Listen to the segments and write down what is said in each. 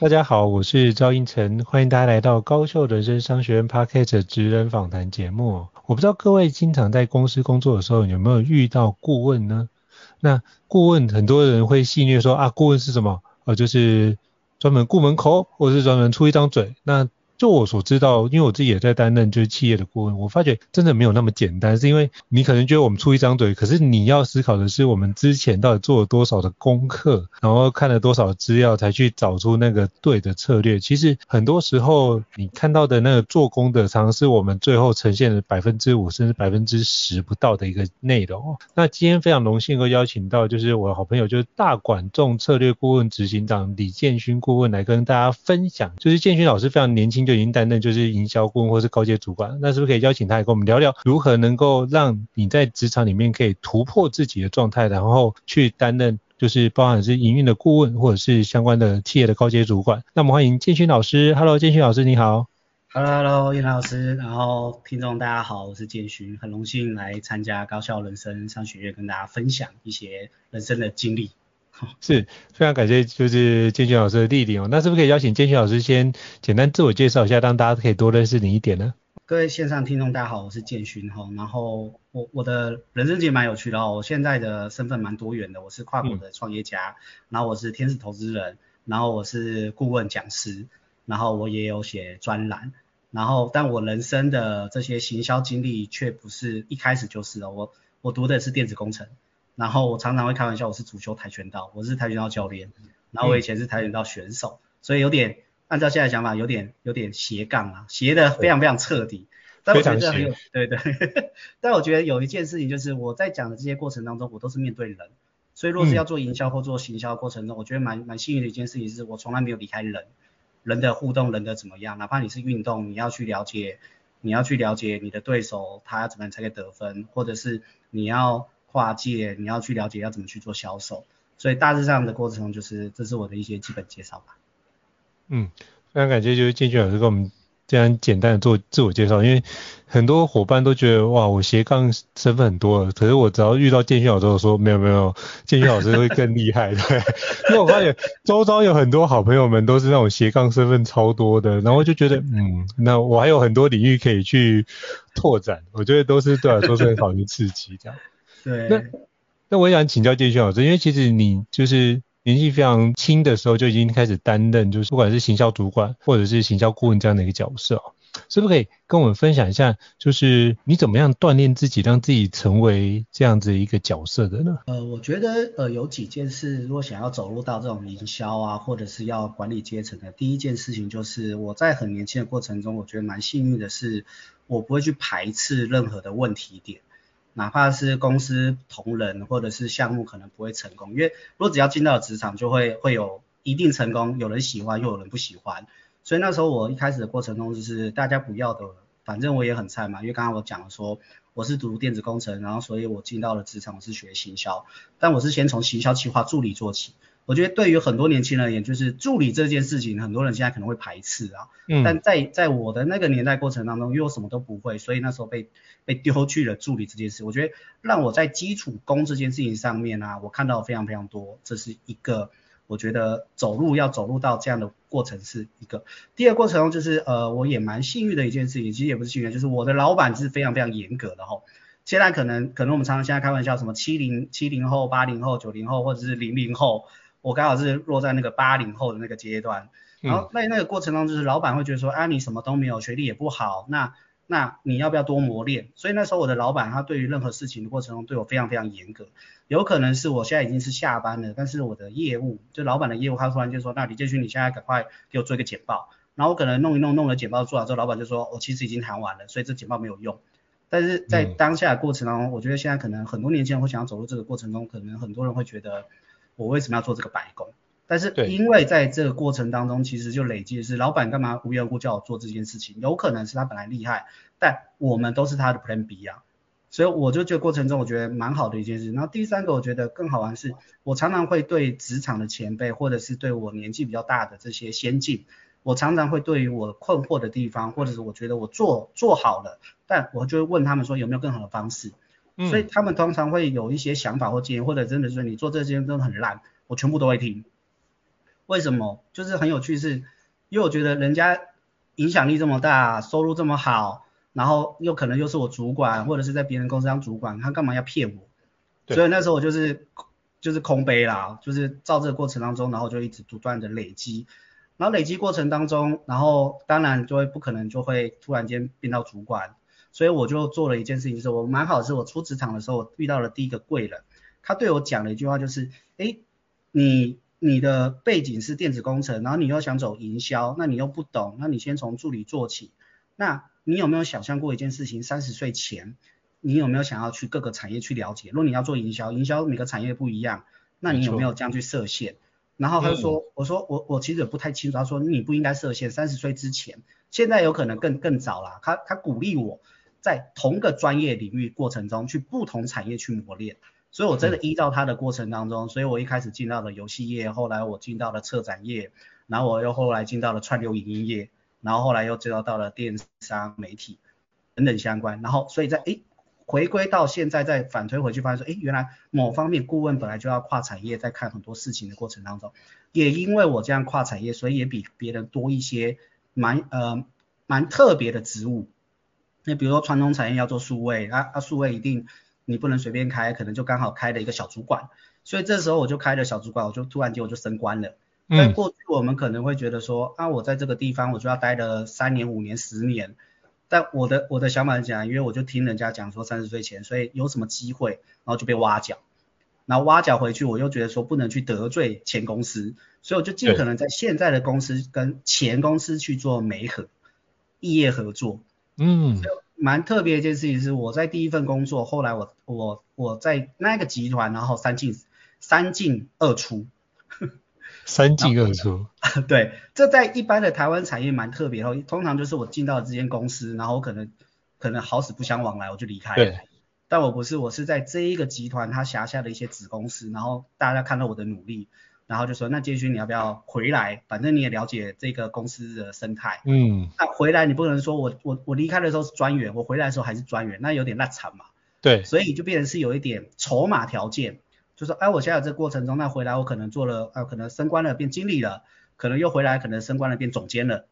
大家好，我是赵英成，欢迎大家来到高效人生商学院 Podcast 职人访谈节目。我不知道各位经常在公司工作的时候有没有遇到顾问呢？那顾问很多人会戏谑说啊，顾问是什么？呃，就是专门顾门口，或者是专门出一张嘴。那就我所知道，因为我自己也在担任就是企业的顾问，我发觉真的没有那么简单。是因为你可能觉得我们出一张嘴，可是你要思考的是我们之前到底做了多少的功课，然后看了多少资料才去找出那个对的策略。其实很多时候你看到的那个做工的，常常是我们最后呈现的百分之五甚至百分之十不到的一个内容。那今天非常荣幸能够邀请到就是我的好朋友，就是大管众策略顾问执行长李建勋顾问来跟大家分享。就是建勋老师非常年轻。就已经担任就是营销顾问或是高阶主管，那是不是可以邀请他来跟我们聊聊，如何能够让你在职场里面可以突破自己的状态，然后去担任就是包含是营运的顾问或者是相关的企业的高阶主管？那我们欢迎建勋老师，Hello，建勋老师你好，Hello，Hello，胤丞老师，然后听众大家好，我是建勋，很荣幸来参加高效人生商学院，跟大家分享一些人生的经历。是非常感谢，就是建勋老师的莅临哦。那是不是可以邀请建勋老师先简单自我介绍一下，让大家可以多认识你一点呢？各位线上听众大家好，我是建勋哈。然后我我的人生其实蛮有趣的哦，我现在的身份蛮多元的，我是跨国的创业家，嗯、然后我是天使投资人，然后我是顾问讲师，然后我也有写专栏，然后但我人生的这些行销经历却不是一开始就是哦，我我读的是电子工程。然后我常常会开玩笑，我是主修跆拳道，我是跆拳道教练。然后我以前是跆拳道选手，嗯、所以有点按照现在想法，有点有点斜杠啊，斜的非常非常彻底。但我觉得很有对对。但我觉得有一件事情就是我在讲的这些过程当中，我都是面对人。所以若是要做营销或做行销的过程中，嗯、我觉得蛮蛮幸运的一件事情是我从来没有离开人，人的互动，人的怎么样，哪怕你是运动，你要去了解，你要去了解你的对手，他要怎么样才可以得分，或者是你要。跨界，你要去了解要怎么去做销售，所以大致上的过程就是，这是我的一些基本介绍吧。嗯，非常感谢就是建勋老师跟我们这样简单的做自我介绍，因为很多伙伴都觉得哇，我斜杠身份很多了，可是我只要遇到建勋老师，我说没有没有，建勋老师会更厉害，对，因为我发现周遭有很多好朋友们都是那种斜杠身份超多的，然后就觉得嗯，那我还有很多领域可以去拓展，我觉得都是对我来说是很好的刺激这样。对，那那我也想请教建勋老师，因为其实你就是年纪非常轻的时候就已经开始担任，就是不管是行销主管或者是行销顾问这样的一个角色哦，是不是可以跟我们分享一下，就是你怎么样锻炼自己，让自己成为这样子一个角色的呢？呃，我觉得呃有几件事，如果想要走入到这种营销啊，或者是要管理阶层的，第一件事情就是我在很年轻的过程中，我觉得蛮幸运的是，我不会去排斥任何的问题点。哪怕是公司同仁或者是项目可能不会成功，因为如果只要进到职场，就会会有一定成功，有人喜欢又有人不喜欢，所以那时候我一开始的过程中就是大家不要的，反正我也很菜嘛，因为刚刚我讲了说我是读电子工程，然后所以我进到了职场我是学行销，但我是先从行销企划助理做起，我觉得对于很多年轻人而言，就是助理这件事情，很多人现在可能会排斥啊。嗯。但在在我的那个年代过程当中，因为我什么都不会，所以那时候被被丢去了助理这件事。我觉得让我在基础工这件事情上面啊，我看到非常非常多，这是一个。我觉得走路要走路到这样的过程是一个，第二个过程中就是呃，我也蛮幸运的一件事情，其实也不是幸运，就是我的老板是非常非常严格的吼。现在可能可能我们常常现在开玩笑，什么七零七零后、八零后、九零后或者是零零后，我刚好是落在那个八零后的那个阶段。然后在那个过程中，就是老板会觉得说，啊，你什么都没有，学历也不好，那那你要不要多磨练？所以那时候我的老板他对于任何事情的过程中对我非常非常严格。有可能是我现在已经是下班了，但是我的业务就老板的业务，他突然就说，那李建勋你现在赶快给我做一个简报，然后我可能弄一弄弄了简报做完之后，老板就说，我其实已经谈完了，所以这简报没有用。但是在当下的过程当中，我觉得现在可能很多年轻人会想要走入这个过程中，可能很多人会觉得我为什么要做这个白工？但是因为在这个过程当中，其实就累积的是老板干嘛无缘无故叫我做这件事情，有可能是他本来厉害，但我们都是他的 Plan B 啊。所以我就觉得过程中我觉得蛮好的一件事。然后第三个我觉得更好玩是，我常常会对职场的前辈或者是对我年纪比较大的这些先进，我常常会对于我困惑的地方，或者是我觉得我做做好了，但我就会问他们说有没有更好的方式。所以他们通常会有一些想法或建议，或者真的是你做这些真的很烂，我全部都会听。为什么？就是很有趣是，因为我觉得人家影响力这么大，收入这么好。然后又可能又是我主管，或者是在别人公司当主管，他干嘛要骗我？所以那时候我就是就是空杯啦，就是照这个过程当中，然后就一直不断的累积，然后累积过程当中，然后当然就会不可能就会突然间变到主管，所以我就做了一件事情，就是我蛮好的是我出职场的时候，我遇到了第一个贵人，他对我讲了一句话，就是，哎，你你的背景是电子工程，然后你又想走营销，那你又不懂，那你先从助理做起，那。你有没有想象过一件事情？三十岁前，你有没有想要去各个产业去了解？如果你要做营销，营销每个产业不一样，那你有没有这样去设限？然后他就说，嗯、我说我我其实也不太清楚。他说你不应该设限，三十岁之前，现在有可能更更早啦。他他鼓励我在同个专业领域过程中去不同产业去磨练。所以我真的依照他的过程当中，所以我一开始进到了游戏业，后来我进到了策展业，然后我又后来进到了串流影音业。然后后来又知道到了电商媒体等等相关，然后所以在诶回归到现在再反推回去，发现说诶原来某方面顾问本来就要跨产业，在看很多事情的过程当中，也因为我这样跨产业，所以也比别人多一些蛮呃蛮特别的职务。那比如说传统产业要做数位，啊啊数位一定你不能随便开，可能就刚好开了一个小主管，所以这时候我就开了小主管，我就突然间我就升官了。在过去，我们可能会觉得说，啊，我在这个地方我就要待了三年、五年、十年。但我的我的想法是讲，因为我就听人家讲说三十岁前，所以有什么机会，然后就被挖角。然后挖角回去，我又觉得说不能去得罪前公司，所以我就尽可能在现在的公司跟前公司去做媒合、异业合作。嗯，蛮特别的一件事情是，我在第一份工作，后来我我我在那个集团，然后三进三进二出。三进二出，对，这在一般的台湾产业蛮特别哦。通常就是我进到了这间公司，然后我可能可能好死不相往来，我就离开了。对，但我不是，我是在这一个集团它辖下的一些子公司，然后大家看到我的努力，然后就说，那建勋你要不要回来？反正你也了解这个公司的生态。嗯。那回来你不能说我我我离开的时候是专员，我回来的时候还是专员，那有点烂惨嘛。对。所以就变成是有一点筹码条件。就说，哎，我现在这个过程中，那回来我可能做了，呃，可能升官了变经理了，可能又回来可能升官了变总监了。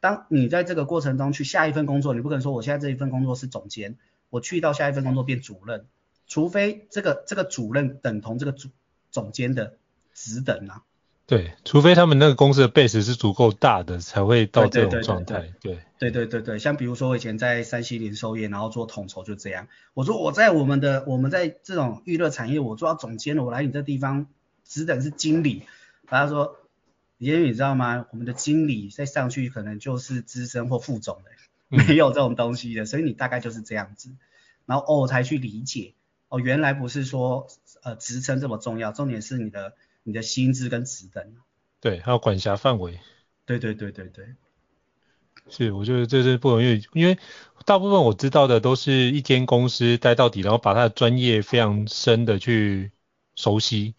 当你在这个过程中去下一份工作，你不可能说我现在这一份工作是总监，我去到下一份工作变主任，除非这个这个主任等同这个主总监的职等啊。对，除非他们那个公司的 base 是足够大的，才会到这种状态。对对对对对对，像比如说我以前在山西零售业，然后做统筹就这样。我说我在我们的我们在这种娱乐产业，我做到总监了，我来你这地方，职等是经理。他说，因为你知道吗？我们的经理再上去可能就是资深或副总的，没有这种东西的，所以你大概就是这样子。然后哦，我才去理解，哦，原来不是说呃职称这么重要，重点是你的。你的薪资跟职等，对，还有管辖范围，对对对对对，是，我觉得这是不容易，因为大部分我知道的都是一间公司待到底，然后把他的专业非常深的去熟悉。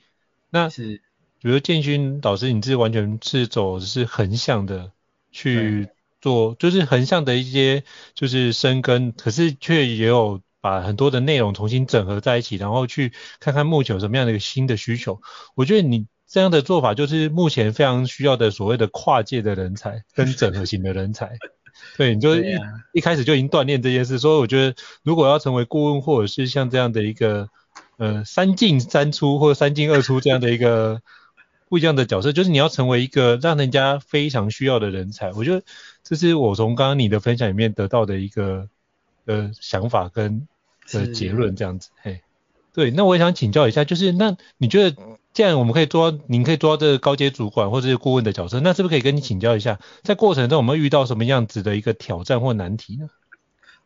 那是。比如建勋导师，你是完全是走的是横向的去做，就是横向的一些就是深耕，可是却也有把很多的内容重新整合在一起，然后去看看目前有什么样的一个新的需求。我觉得你这样的做法就是目前非常需要的所谓的跨界的人才跟整合型的人才。对，你就一、啊、一开始就已经锻炼这件事，所以我觉得如果要成为顾问，或者是像这样的一个呃三进三出或者三进二出这样的一个不一样的角色，就是你要成为一个让人家非常需要的人才。我觉得这是我从刚刚你的分享里面得到的一个呃想法跟的结论这样子。嘿，对，那我也想请教一下，就是那你觉得？既然我们可以做，您可以做到这个高阶主管或者是顾问的角色，那是不是可以跟你请教一下，在过程中我们遇到什么样子的一个挑战或难题呢？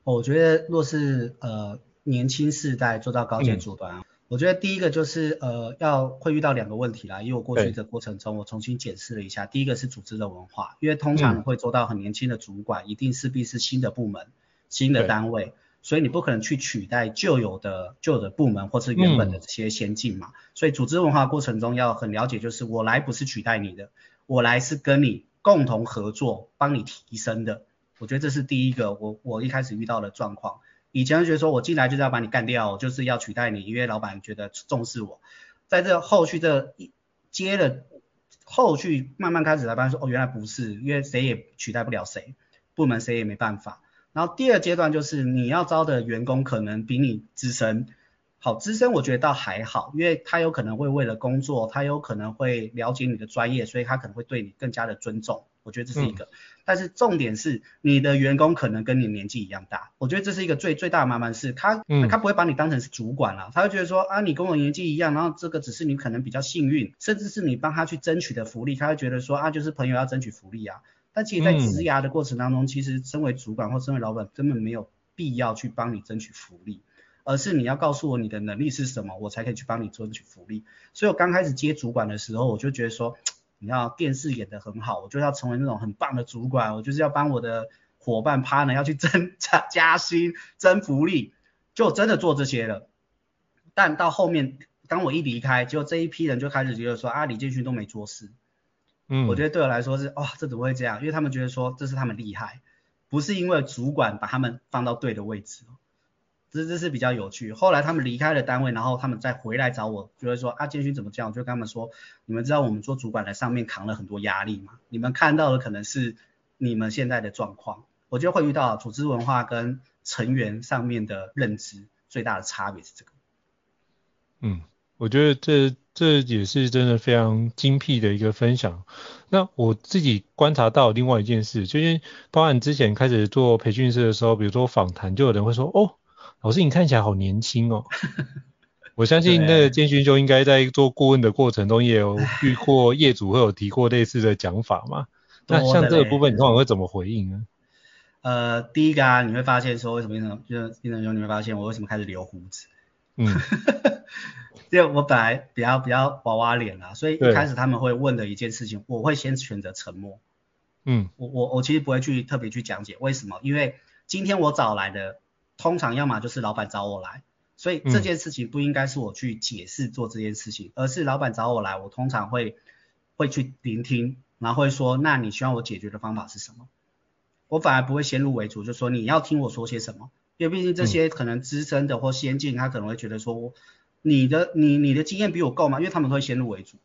我觉得若是呃年轻世代做到高阶主管，嗯、我觉得第一个就是呃要会遇到两个问题啦，因为我过去的过程中我重新检视了一下，第一个是组织的文化，因为通常会做到很年轻的主管，嗯、一定势必是新的部门、新的单位。所以你不可能去取代旧有的旧的部门或是原本的这些先进嘛，嗯、所以组织文化过程中要很了解，就是我来不是取代你的，我来是跟你共同合作，帮你提升的。我觉得这是第一个，我我一开始遇到的状况。以前就觉得说我进来就是要把你干掉，我就是要取代你，因为老板觉得重视我。在这后续这一接了后续慢慢开始来发现说，哦，原来不是，因为谁也取代不了谁，部门谁也没办法。然后第二阶段就是你要招的员工可能比你资深，好资深我觉得倒还好，因为他有可能会为了工作，他有可能会了解你的专业，所以他可能会对你更加的尊重，我觉得这是一个。嗯、但是重点是你的员工可能跟你年纪一样大，我觉得这是一个最最大的麻烦是他，嗯、他不会把你当成是主管了，他会觉得说啊你跟我年纪一样，然后这个只是你可能比较幸运，甚至是你帮他去争取的福利，他会觉得说啊就是朋友要争取福利啊。但其实，在职涯的过程当中，嗯、其实身为主管或身为老板，根本没有必要去帮你争取福利，而是你要告诉我你的能力是什么，我才可以去帮你争取福利。所以我刚开始接主管的时候，我就觉得说，你要电视演得很好，我就要成为那种很棒的主管，我就是要帮我的伙伴 partner 要去争 加加薪、争福利，就真的做这些了。但到后面，当我一离开，结果这一批人就开始觉得说，啊，李建勋都没做事。嗯，我觉得对我来说是，哇、哦，这怎么会这样？因为他们觉得说这是他们厉害，不是因为主管把他们放到对的位置，这这是比较有趣。后来他们离开了单位，然后他们再回来找我，就会说啊，建勋怎么这样？我就跟他们说，你们知道我们做主管在上面扛了很多压力吗？你们看到的可能是你们现在的状况，我觉得会遇到组织文化跟成员上面的认知最大的差别是这个。嗯。我觉得这这也是真的非常精辟的一个分享。那我自己观察到另外一件事，就是包含之前开始做培训师的时候，比如说访谈，就有人会说：“哦，老师你看起来好年轻哦。”我相信那个建勋兄应该在做顾问的过程中，也有遇 过业主会有提过类似的讲法嘛。那像这个部分，你通常会怎么回应呢？呃，第一个啊，你会发现说为什么变成就是变成说你会发现我为什么开始留胡子？嗯。因为我本来比较比较娃娃脸啦，所以一开始他们会问的一件事情，我会先选择沉默。嗯，我我我其实不会去特别去讲解为什么，因为今天我找来的通常要么就是老板找我来，所以这件事情不应该是我去解释做这件事情，而是老板找我来，我通常会会去聆听，然后会说，那你希望我解决的方法是什么？我反而不会先入为主，就说你要听我说些什么，因为毕竟这些可能资深的或先进，他可能会觉得说。你的你你的经验比我够吗？因为他们会先入为主，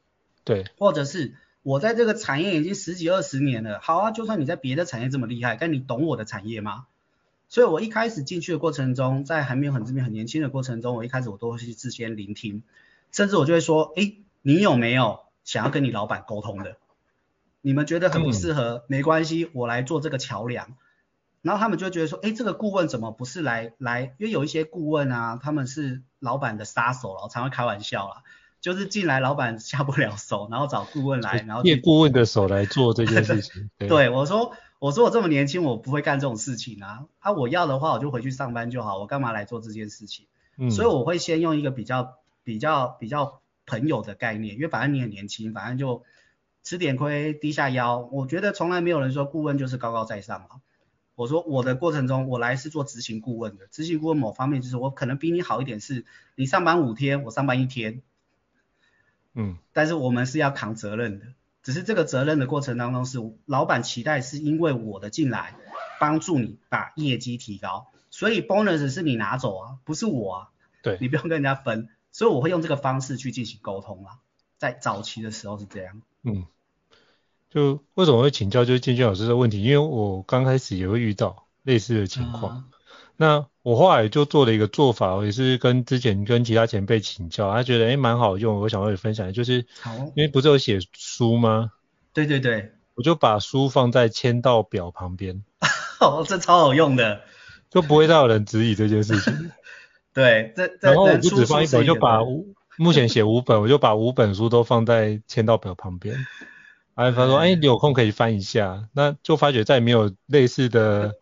对，或者是我在这个产业已经十几二十年了，好啊，就算你在别的产业这么厉害，但你懂我的产业吗？所以我一开始进去的过程中，在还没有很这边很年轻的过程中，我一开始我都会去事先聆听，甚至我就会说，哎，你有没有想要跟你老板沟通的？你们觉得很不适合，嗯、没关系，我来做这个桥梁。然后他们就觉得说，哎，这个顾问怎么不是来来？因为有一些顾问啊，他们是老板的杀手了，我常常开玩笑啦，就是进来老板下不了手，然后找顾问来，然后借顾问的手来做这件事情。对，对，我说，我说我这么年轻，我不会干这种事情啊。啊，我要的话，我就回去上班就好，我干嘛来做这件事情？嗯，所以我会先用一个比较比较比较朋友的概念，因为反正你很年轻，反正就吃点亏，低下腰。我觉得从来没有人说顾问就是高高在上啊。我说我的过程中，我来是做执行顾问的。执行顾问某方面就是我可能比你好一点，是你上班五天，我上班一天。嗯，但是我们是要扛责任的，只是这个责任的过程当中是老板期待是因为我的进来帮助你把业绩提高，所以 bonus 是你拿走啊，不是我啊，对，你不用跟人家分，所以我会用这个方式去进行沟通啊，在早期的时候是这样，嗯，就为什么会请教就是建军老师的问题，因为我刚开始也会遇到类似的情况。嗯那我后来就做了一个做法，我也是跟之前跟其他前辈请教，他觉得诶蛮好用，我想跟你分享，就是因为不是有写书吗？对对对，我就把书放在签到表旁边，哦，这超好用的，就不会再有人质疑这件事情。对，这然后我不只放一本，我就把目前写五本，我就把五本书都放在签到表旁边。然后他说，哎，你有空可以翻一下，那就发觉再也没有类似的。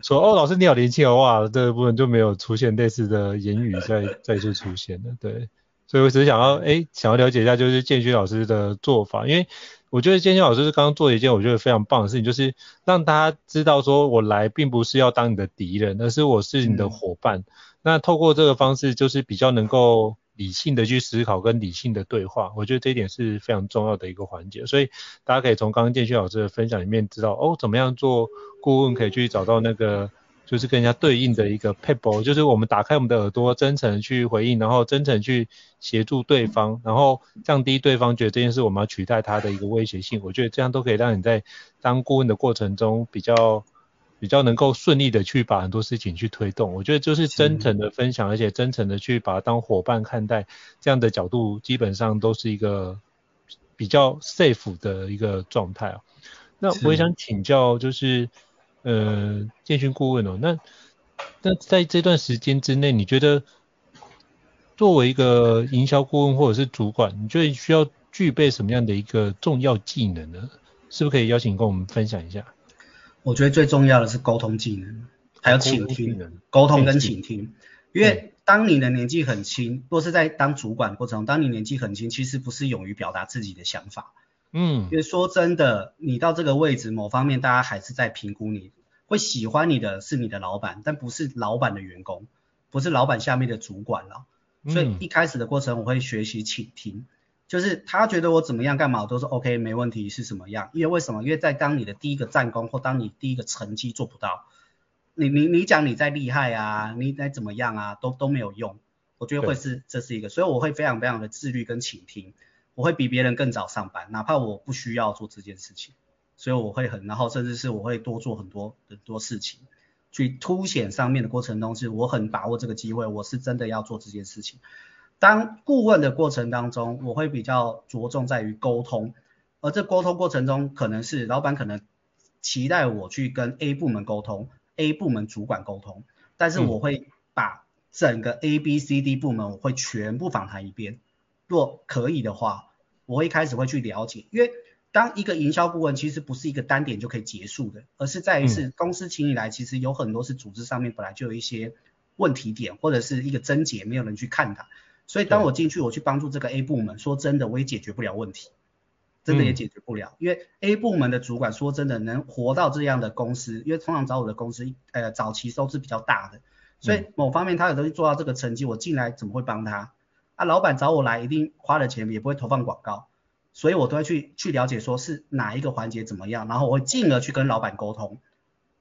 说哦，老师你好年轻哦，哇，这个部分就没有出现类似的言语 再再次出现了，对，所以我只是想要哎，想要了解一下就是建勋老师的做法，因为我觉得建勋老师是刚刚做了一件我觉得非常棒的事情，就是让大家知道说我来并不是要当你的敌人，而是我是你的伙伴，嗯、那透过这个方式就是比较能够。理性的去思考跟理性的对话，我觉得这一点是非常重要的一个环节。所以大家可以从刚刚建勋老师的分享里面知道，哦，怎么样做顾问可以去找到那个就是跟人家对应的一个撇步，就是我们打开我们的耳朵，真诚去回应，然后真诚去协助对方，然后降低对方觉得这件事我们要取代他的一个威胁性。我觉得这样都可以让你在当顾问的过程中比较。比较能够顺利的去把很多事情去推动，我觉得就是真诚的分享，而且真诚的去把它当伙伴看待，这样的角度基本上都是一个比较 safe 的一个状态啊。那我也想请教，就是呃建勋顾问哦，那那在这段时间之内，你觉得作为一个营销顾问或者是主管，你觉得需要具备什么样的一个重要技能呢？是不是可以邀请跟我们分享一下？我觉得最重要的是沟通技能，还有倾听，沟通跟倾听。因为当你的年纪很轻，若是在当主管过程中，当你年纪很轻，其实不是勇于表达自己的想法。嗯，因为说真的，你到这个位置，某方面大家还是在评估你，会喜欢你的是你的老板，但不是老板的员工，不是老板下面的主管了。所以一开始的过程，我会学习倾听。就是他觉得我怎么样干嘛，我都是 OK 没问题，是什么样？因为为什么？因为在当你的第一个战功或当你第一个成绩做不到，你你你讲你再厉害啊，你再怎么样啊，都都没有用。我觉得会是这是一个，所以我会非常非常的自律跟倾听，我会比别人更早上班，哪怕我不需要做这件事情，所以我会很，然后甚至是我会多做很多很多事情，去凸显上面的过程中，是我很把握这个机会，我是真的要做这件事情。当顾问的过程当中，我会比较着重在于沟通，而这沟通过程中，可能是老板可能期待我去跟 A 部门沟通，A 部门主管沟通，但是我会把整个 A、B、C、D 部门我会全部访谈一遍，若可以的话，我会一开始会去了解，因为当一个营销顾问其实不是一个单点就可以结束的，而是在于是公司请你来，其实有很多是组织上面本来就有一些问题点或者是一个症结，没有人去看它。所以当我进去，我去帮助这个 A 部门，说真的，我也解决不了问题，真的也解决不了，因为 A 部门的主管说真的能活到这样的公司，因为通常找我的公司，呃，早期都是比较大的，所以某方面他有东西做到这个成绩，我进来怎么会帮他？啊，老板找我来一定花了钱，也不会投放广告，所以我都会去去了解说是哪一个环节怎么样，然后我会进而去跟老板沟通。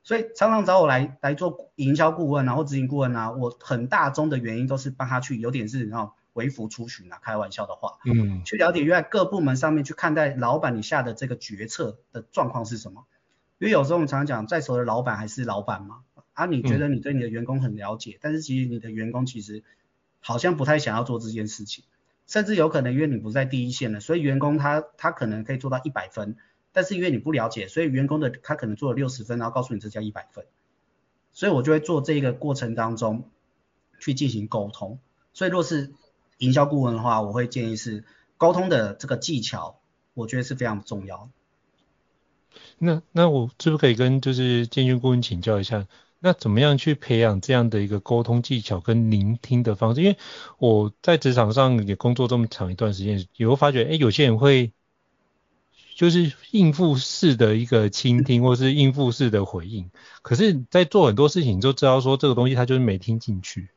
所以常常找我来来做营销顾问啊，或执行顾问啊，我很大宗的原因都是帮他去有点是那种微服出巡啊，开玩笑的话，嗯，去了解原来各部门上面去看待老板你下的这个决策的状况是什么。因为有时候我们常常讲，再熟的老板还是老板嘛，啊，你觉得你对你的员工很了解，嗯，但是其实你的员工其实好像不太想要做这件事情，甚至有可能因为你不在第一线了，所以员工他他可能可以做到一百分。但是因为你不了解，所以员工的他可能做了六十分，然后告诉你这叫一百分，所以我就会做这个过程当中去进行沟通。所以若是营销顾问的话，我会建议是沟通的这个技巧，我觉得是非常重要。那那我是不是可以跟就是建勋顾问请教一下，那怎么样去培养这样的一个沟通技巧跟聆听的方式？因为我在职场上也工作这么长一段时间，也会发觉，哎，有些人会。就是应付式的一个倾听，或是应付式的回应。可是，在做很多事情，你就知道说这个东西他就是没听进去。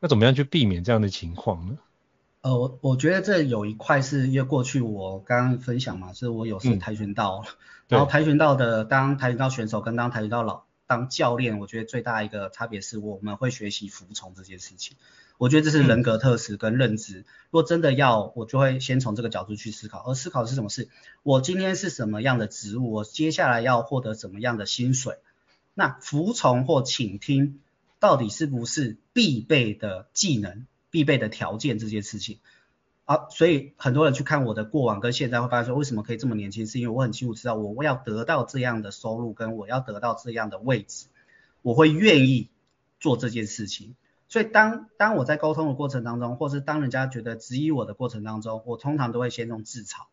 那怎么样去避免这样的情况呢？呃，我我觉得这有一块是因为过去我刚刚分享嘛，是我有是跆拳道，嗯、然后跆拳道的当跆拳道选手跟当跆拳道老当教练，我觉得最大一个差别是我们会学习服从这件事情。我觉得这是人格特质跟认知。嗯、如果真的要，我就会先从这个角度去思考。而思考的是什么事？我今天是什么样的职务？我接下来要获得什么样的薪水？那服从或倾听到底是不是必备的技能？必备的条件这件事情，啊，所以很多人去看我的过往跟现在会发现说，为什么可以这么年轻？是因为我很清楚知道，我我要得到这样的收入，跟我要得到这样的位置，我会愿意做这件事情。所以当当我在沟通的过程当中，或是当人家觉得质疑我的过程当中，我通常都会先用自嘲。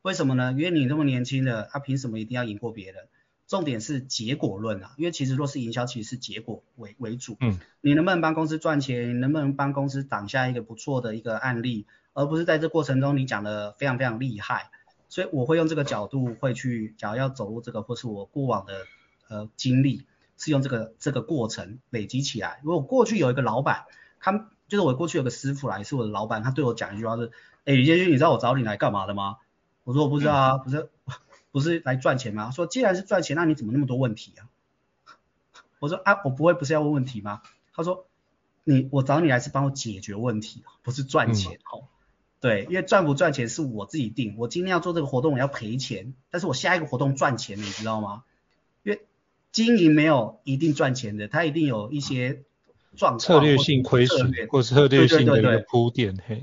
为什么呢？因为你这么年轻的，他凭什么一定要赢过别人？重点是结果论啊，因为其实若是营销，其实是结果为为主。嗯，你能不能帮公司赚钱？你能不能帮公司挡下一个不错的一个案例？而不是在这过程中你讲的非常非常厉害。所以我会用这个角度会去，假如要走入这个，或是我过往的呃经历，是用这个这个过程累积起来。如果过去有一个老板，他就是我过去有个师傅来是我的老板，他对我讲一句话是：哎，李建军，你知道我找你来干嘛的吗？我说我不知道啊，嗯、不是。不是来赚钱吗？说既然是赚钱，那你怎么那么多问题啊？我说啊，我不会不是要问问题吗？他说你我找你来是帮我解决问题，不是赚钱。哦、嗯，对，因为赚不赚钱是我自己定。我今天要做这个活动，我要赔钱，但是我下一个活动赚钱，你知道吗？经营没有一定赚钱的，它一定有一些状况，策略性亏损或策略性的一个铺垫。嘿。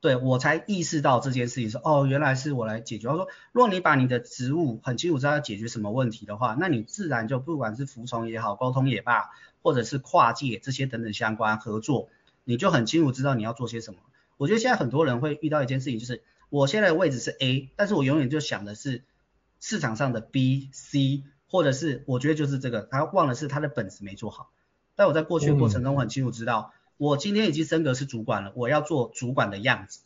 对，我才意识到这件事情是哦，原来是我来解决。他说，如果你把你的职务很清楚知道要解决什么问题的话，那你自然就不管是服从也好，沟通也罢，或者是跨界这些等等相关合作，你就很清楚知道你要做些什么。我觉得现在很多人会遇到一件事情，就是我现在的位置是 A，但是我永远就想的是市场上的 B、C，或者是我觉得就是这个，他忘了是他的本子没做好。但我在过去的过程中，我很清楚知道。嗯我今天已经升格是主管了，我要做主管的样子，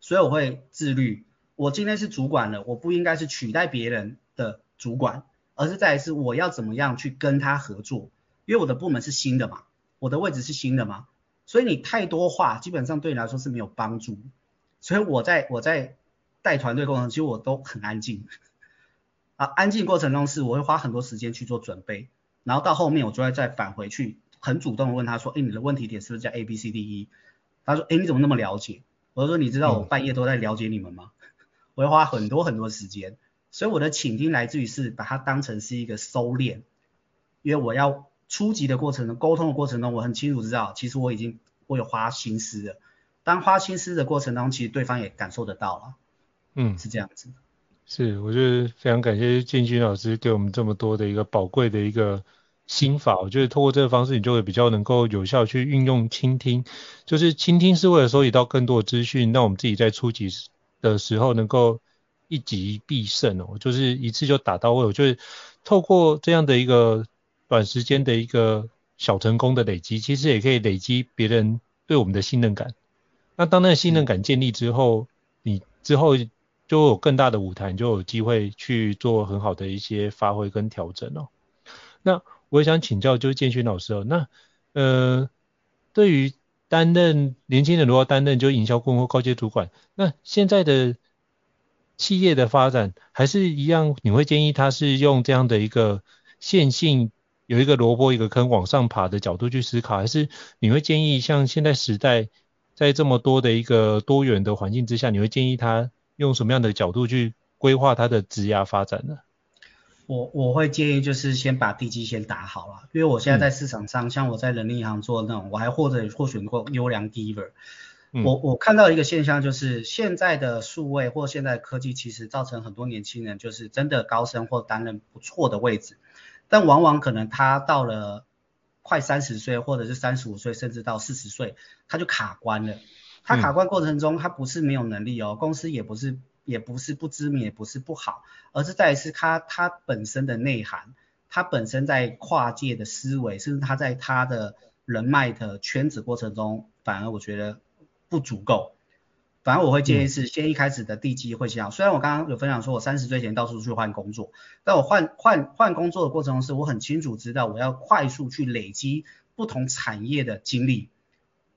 所以我会自律。我今天是主管了，我不应该是取代别人的主管，而是再来是我要怎么样去跟他合作，因为我的部门是新的嘛，我的位置是新的嘛，所以你太多话基本上对你来说是没有帮助。所以我在我在带团队过程中，其实我都很安静啊，安静过程中是我会花很多时间去做准备，然后到后面我就会再返回去。很主动的问他说，哎，你的问题点是不是叫 A B C D E？他说，哎，你怎么那么了解？我就说，你知道我半夜都在了解你们吗？嗯、我会花很多很多时间，所以我的倾听来自于是把它当成是一个收敛，因为我要初级的过程中，沟通的过程中，我很清楚知道，其实我已经我有花心思了。当花心思的过程当中，其实对方也感受得到了。嗯，是这样子。是，我觉得非常感谢建军老师给我们这么多的一个宝贵的一个。心法，我觉得透过这个方式，你就会比较能够有效去运用倾听。就是倾听是为了收集到更多的资讯，让我们自己在初级的时候能够一击必胜哦，就是一次就打到位。我觉得透过这样的一个短时间的一个小成功的累积，其实也可以累积别人对我们的信任感。那当那个信任感建立之后，你之后就有更大的舞台，你就有机会去做很好的一些发挥跟调整哦。那我也想请教，就是建勋老师哦，那呃，对于担任年轻人如果担任就营销顾问或高阶主管，那现在的企业的发展还是一样，你会建议他是用这样的一个线性，有一个萝卜一个坑往上爬的角度去思考，还是你会建议像现在时代在这么多的一个多元的环境之下，你会建议他用什么样的角度去规划他的职涯发展呢？我我会建议就是先把地基先打好了，因为我现在在市场上，嗯、像我在人力银行做的那种，我还获得获选过优良 giver。嗯、我我看到一个现象就是现在的数位或现在的科技其实造成很多年轻人就是真的高升或担任不错的位置，但往往可能他到了快三十岁或者是三十五岁甚至到四十岁，他就卡关了。他卡关过程中，他不是没有能力哦，公司也不是。也不是不知名，也不是不好，而是在于是他他本身的内涵，他本身在跨界的思维，甚至他在他的人脉的圈子过程中，反而我觉得不足够。反而我会建议是先一开始的地基会先好。虽然我刚刚有分享说我三十岁前到处去换工作，但我换换换工作的过程中，是我很清楚知道我要快速去累积不同产业的经历。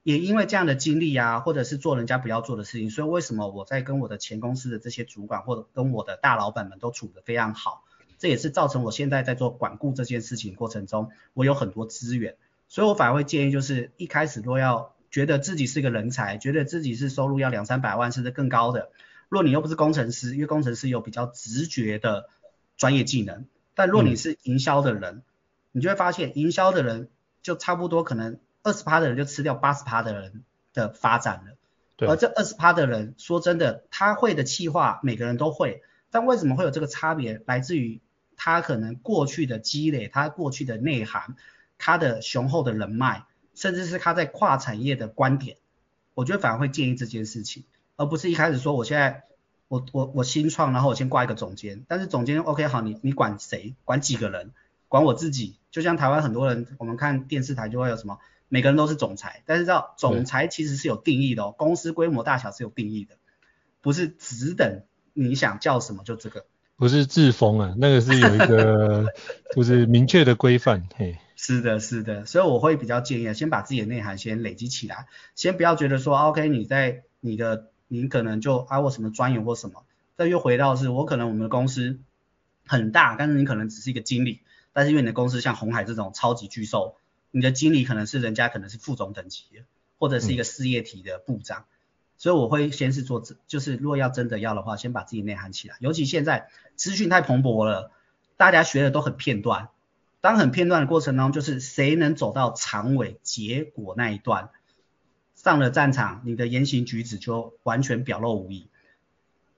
也因为这样的经历啊，或者是做人家不要做的事情，所以为什么我在跟我的前公司的这些主管或者跟我的大老板们都处得非常好，这也是造成我现在在做管顾这件事情过程中，我有很多资源，所以我反而会建议就是一开始若要觉得自己是个人才，觉得自己是收入要两三百万甚至更高的，若你又不是工程师，因为工程师有比较直觉的专业技能，但若你是营销的人，嗯、你就会发现营销的人就差不多可能。二十趴的人就吃掉八十趴的人的发展了，对而这二十趴的人，说真的，他会的企划每个人都会，但为什么会有这个差别？来自于他可能过去的积累，他过去的内涵，他的雄厚的人脉，甚至是他在跨产业的观点，我觉得反而会建议这件事情，而不是一开始说我现在我我我新创，然后我先挂一个总监，但是总监 OK 好，你你管谁？管几个人？管我自己？就像台湾很多人，我们看电视台就会有什么？每个人都是总裁，但是知道总裁其实是有定义的哦，公司规模大小是有定义的，不是只等你想叫什么就这个。不是自封啊，那个是有一个 就是明确的规范。嘿，是的，是的，所以我会比较建议，先把自己的内涵先累积起来，先不要觉得说 OK，你在你的你可能就啊我什么专员或什么，再又回到是我可能我们的公司很大，但是你可能只是一个经理，但是因为你的公司像红海这种超级巨兽。你的经理可能是人家可能是副总等级的，或者是一个事业体的部长，嗯、所以我会先是做，就是如果要真的要的话，先把自己内涵起来。尤其现在资讯太蓬勃了，大家学的都很片段，当很片段的过程当中，就是谁能走到长尾结果那一段，上了战场，你的言行举止就完全表露无遗，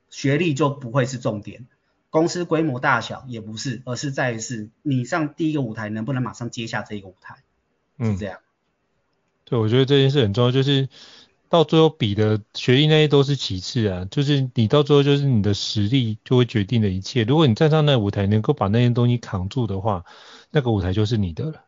学历就不会是重点，公司规模大小也不是，而是在于是你上第一个舞台能不能马上接下这一个舞台。是这样，对，我觉得这件事很重要，就是到最后比的学历那些都是其次啊，就是你到最后就是你的实力就会决定了一切。如果你站上那个舞台能够把那些东西扛住的话，那个舞台就是你的了。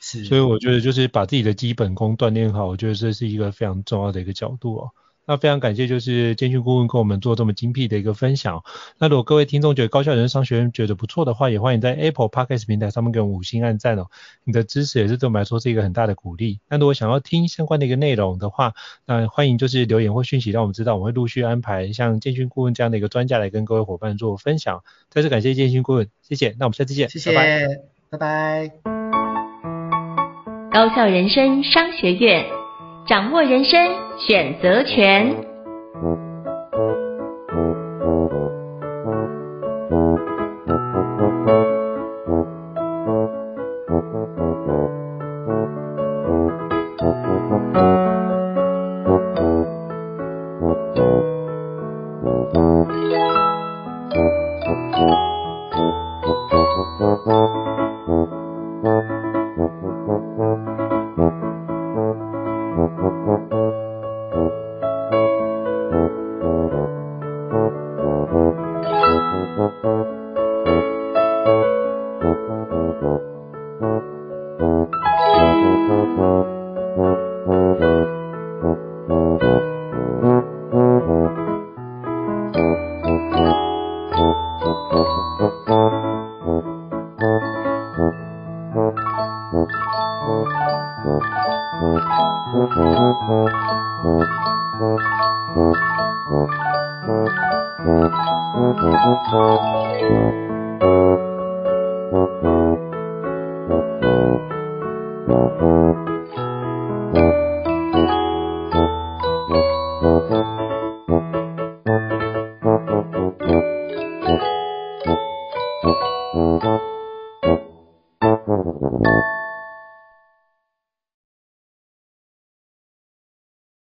是，所以我觉得就是把自己的基本功锻炼好，我觉得这是一个非常重要的一个角度哦。那非常感谢，就是建勋顾问跟我们做这么精辟的一个分享。那如果各位听众觉得高校人生商学院觉得不错的话，也欢迎在 Apple Podcast 平台上面给我们五星按赞哦。你的支持也是对我们来说是一个很大的鼓励。那如果想要听相关的一个内容的话，那欢迎就是留言或讯息让我们知道，我们会陆续安排像建勋顾问这样的一个专家来跟各位伙伴做分享。再次感谢建勋顾问，谢谢。那我们下次见，谢谢，拜拜。拜拜。高校人生商学院。掌握人生选择权。